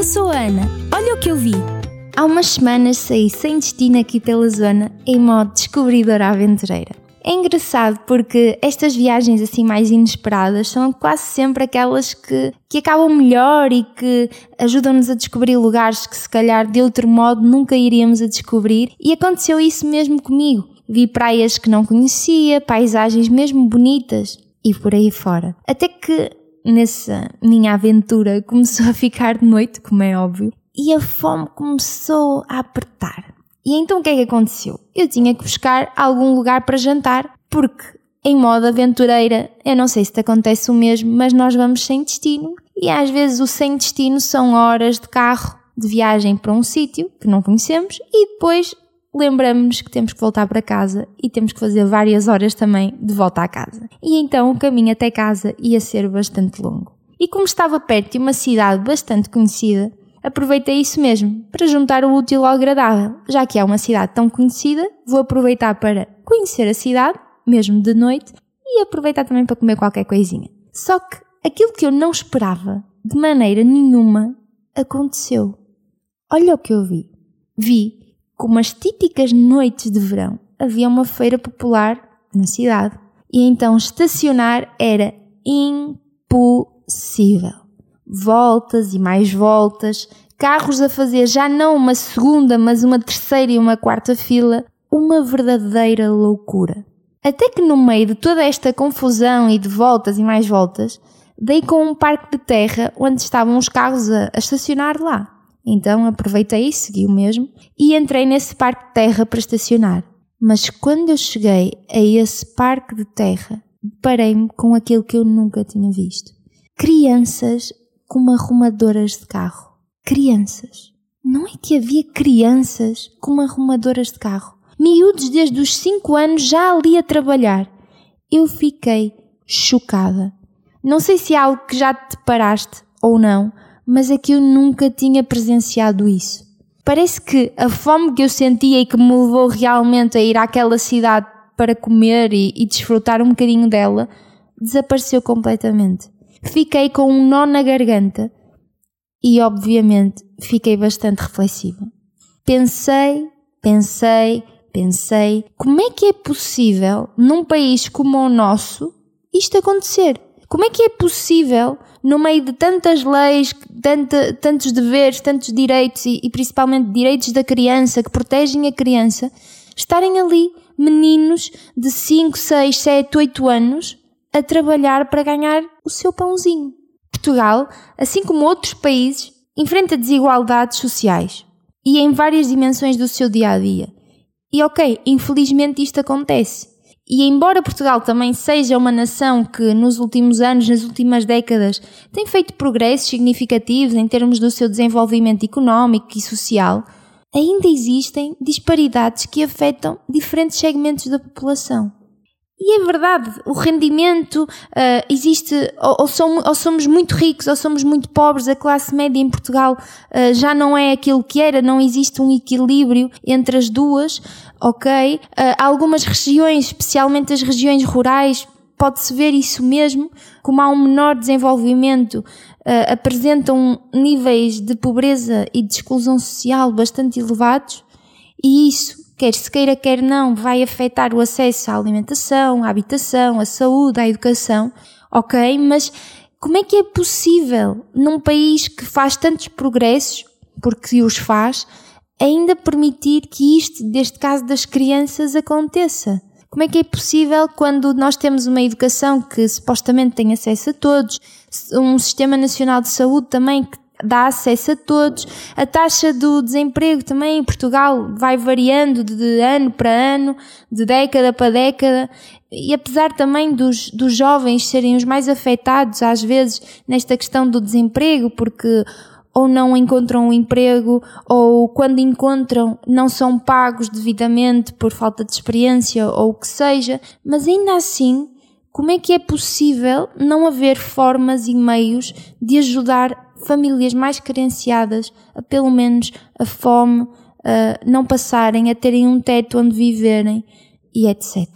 eu sou a Ana. Olha o que eu vi. Há umas semanas saí sem destino aqui pela zona em modo descobridora aventureira. É engraçado porque estas viagens assim mais inesperadas são quase sempre aquelas que, que acabam melhor e que ajudam-nos a descobrir lugares que se calhar de outro modo nunca iríamos a descobrir e aconteceu isso mesmo comigo. Vi praias que não conhecia, paisagens mesmo bonitas e por aí fora. Até que nessa minha aventura começou a ficar de noite, como é óbvio, e a fome começou a apertar. E então o que é que aconteceu? Eu tinha que buscar algum lugar para jantar, porque em modo aventureira, eu não sei se te acontece o mesmo, mas nós vamos sem destino e às vezes o sem destino são horas de carro de viagem para um sítio que não conhecemos e depois lembramos-nos que temos que voltar para casa e temos que fazer várias horas também de volta à casa. E então o caminho até casa ia ser bastante longo. E como estava perto de uma cidade bastante conhecida, aproveitei isso mesmo, para juntar o útil ao agradável. Já que é uma cidade tão conhecida, vou aproveitar para conhecer a cidade, mesmo de noite, e aproveitar também para comer qualquer coisinha. Só que aquilo que eu não esperava, de maneira nenhuma, aconteceu. Olha o que eu vi. Vi como as típicas noites de verão, havia uma feira popular na cidade e então estacionar era impossível. Voltas e mais voltas, carros a fazer já não uma segunda, mas uma terceira e uma quarta fila, uma verdadeira loucura. Até que no meio de toda esta confusão e de voltas e mais voltas, dei com um parque de terra onde estavam os carros a, a estacionar lá. Então aproveitei, segui o mesmo e entrei nesse parque de terra para estacionar. Mas quando eu cheguei a esse parque de terra, deparei-me com aquilo que eu nunca tinha visto. Crianças como arrumadoras de carro. Crianças. Não é que havia crianças como arrumadoras de carro. Miúdos desde os 5 anos já ali a trabalhar. Eu fiquei chocada. Não sei se é algo que já te paraste ou não, mas é que eu nunca tinha presenciado isso. Parece que a fome que eu sentia e que me levou realmente a ir àquela cidade para comer e, e desfrutar um bocadinho dela desapareceu completamente. Fiquei com um nó na garganta e, obviamente, fiquei bastante reflexiva. Pensei, pensei, pensei, como é que é possível, num país como o nosso, isto acontecer? Como é que é possível no meio de tantas leis, tantos deveres, tantos direitos e, e principalmente direitos da criança que protegem a criança, estarem ali meninos de 5, 6, 7, 8 anos a trabalhar para ganhar o seu pãozinho. Portugal, assim como outros países, enfrenta desigualdades sociais e em várias dimensões do seu dia a dia. E ok, infelizmente isto acontece. E embora Portugal também seja uma nação que nos últimos anos, nas últimas décadas, tem feito progressos significativos em termos do seu desenvolvimento económico e social, ainda existem disparidades que afetam diferentes segmentos da população. E é verdade, o rendimento uh, existe, ou, ou, somos, ou, somos, muito ricos ou somos muito pobres, a classe média em Portugal uh, já não é aquilo que era, não existe um equilíbrio entre as duas, ok? Uh, algumas regiões, especialmente as regiões rurais, pode-se ver isso mesmo, como há um menor desenvolvimento, apresentam níveis de pobreza e de exclusão social bastante elevados, e isso quer se queira, quer não, vai afetar o acesso à alimentação, à habitação, à saúde, à educação, ok? Mas como é que é possível, num país que faz tantos progressos, porque os faz, ainda permitir que isto, deste caso das crianças, aconteça? Como é que é possível quando nós temos uma educação que supostamente tem acesso a todos, um sistema nacional de saúde também que dá acesso a todos. A taxa do desemprego também em Portugal vai variando de ano para ano, de década para década. E apesar também dos, dos jovens serem os mais afetados, às vezes, nesta questão do desemprego, porque ou não encontram um emprego, ou quando encontram não são pagos devidamente por falta de experiência ou o que seja, mas ainda assim, como é que é possível não haver formas e meios de ajudar famílias mais carenciadas a pelo menos a fome a não passarem, a terem um teto onde viverem e etc.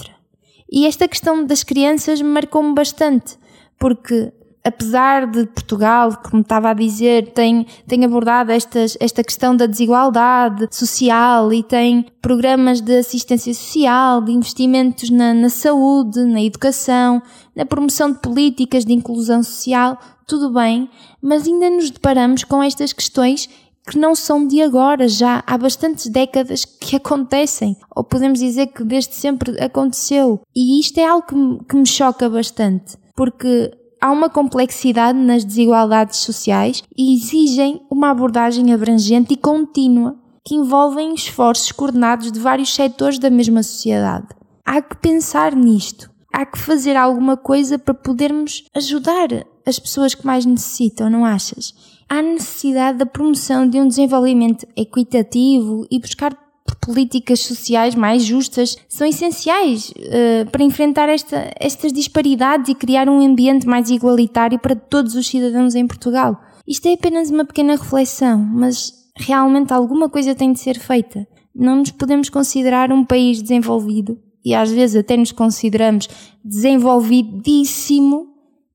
E esta questão das crianças marcou-me bastante, porque apesar de Portugal, como estava a dizer, tem, tem abordado estas, esta questão da desigualdade social e tem programas de assistência social, de investimentos na, na saúde, na educação, na promoção de políticas de inclusão social, tudo bem, mas ainda nos deparamos com estas questões que não são de agora, já há bastantes décadas que acontecem, ou podemos dizer que desde sempre aconteceu. E isto é algo que me, que me choca bastante, porque há uma complexidade nas desigualdades sociais e exigem uma abordagem abrangente e contínua que envolvem esforços coordenados de vários setores da mesma sociedade. Há que pensar nisto. Há que fazer alguma coisa para podermos ajudar as pessoas que mais necessitam, não achas? Há necessidade da promoção de um desenvolvimento equitativo e buscar políticas sociais mais justas são essenciais uh, para enfrentar esta, estas disparidades e criar um ambiente mais igualitário para todos os cidadãos em Portugal. Isto é apenas uma pequena reflexão, mas realmente alguma coisa tem de ser feita. Não nos podemos considerar um país desenvolvido e às vezes até nos consideramos desenvolvidíssimo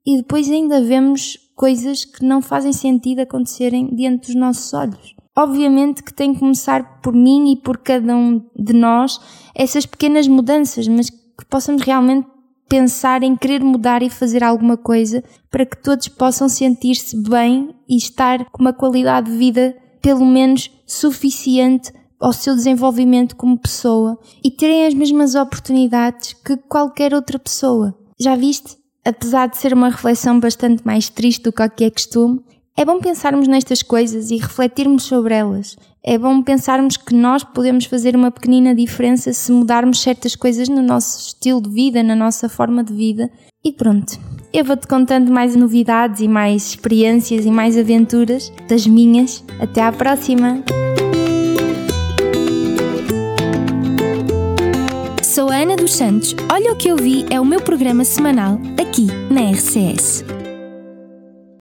e depois ainda vemos coisas que não fazem sentido acontecerem diante dos nossos olhos. Obviamente que tem que começar por mim e por cada um de nós essas pequenas mudanças, mas que possamos realmente pensar em querer mudar e fazer alguma coisa para que todos possam sentir-se bem e estar com uma qualidade de vida pelo menos suficiente ao seu desenvolvimento como pessoa e terem as mesmas oportunidades que qualquer outra pessoa. Já viste? Apesar de ser uma reflexão bastante mais triste do que o que é costume, é bom pensarmos nestas coisas e refletirmos sobre elas. É bom pensarmos que nós podemos fazer uma pequenina diferença se mudarmos certas coisas no nosso estilo de vida, na nossa forma de vida. E pronto, eu vou-te contando mais novidades e mais experiências e mais aventuras das minhas. Até à próxima! Sou a Ana dos Santos. Olha o que eu vi é o meu programa semanal aqui na RCS.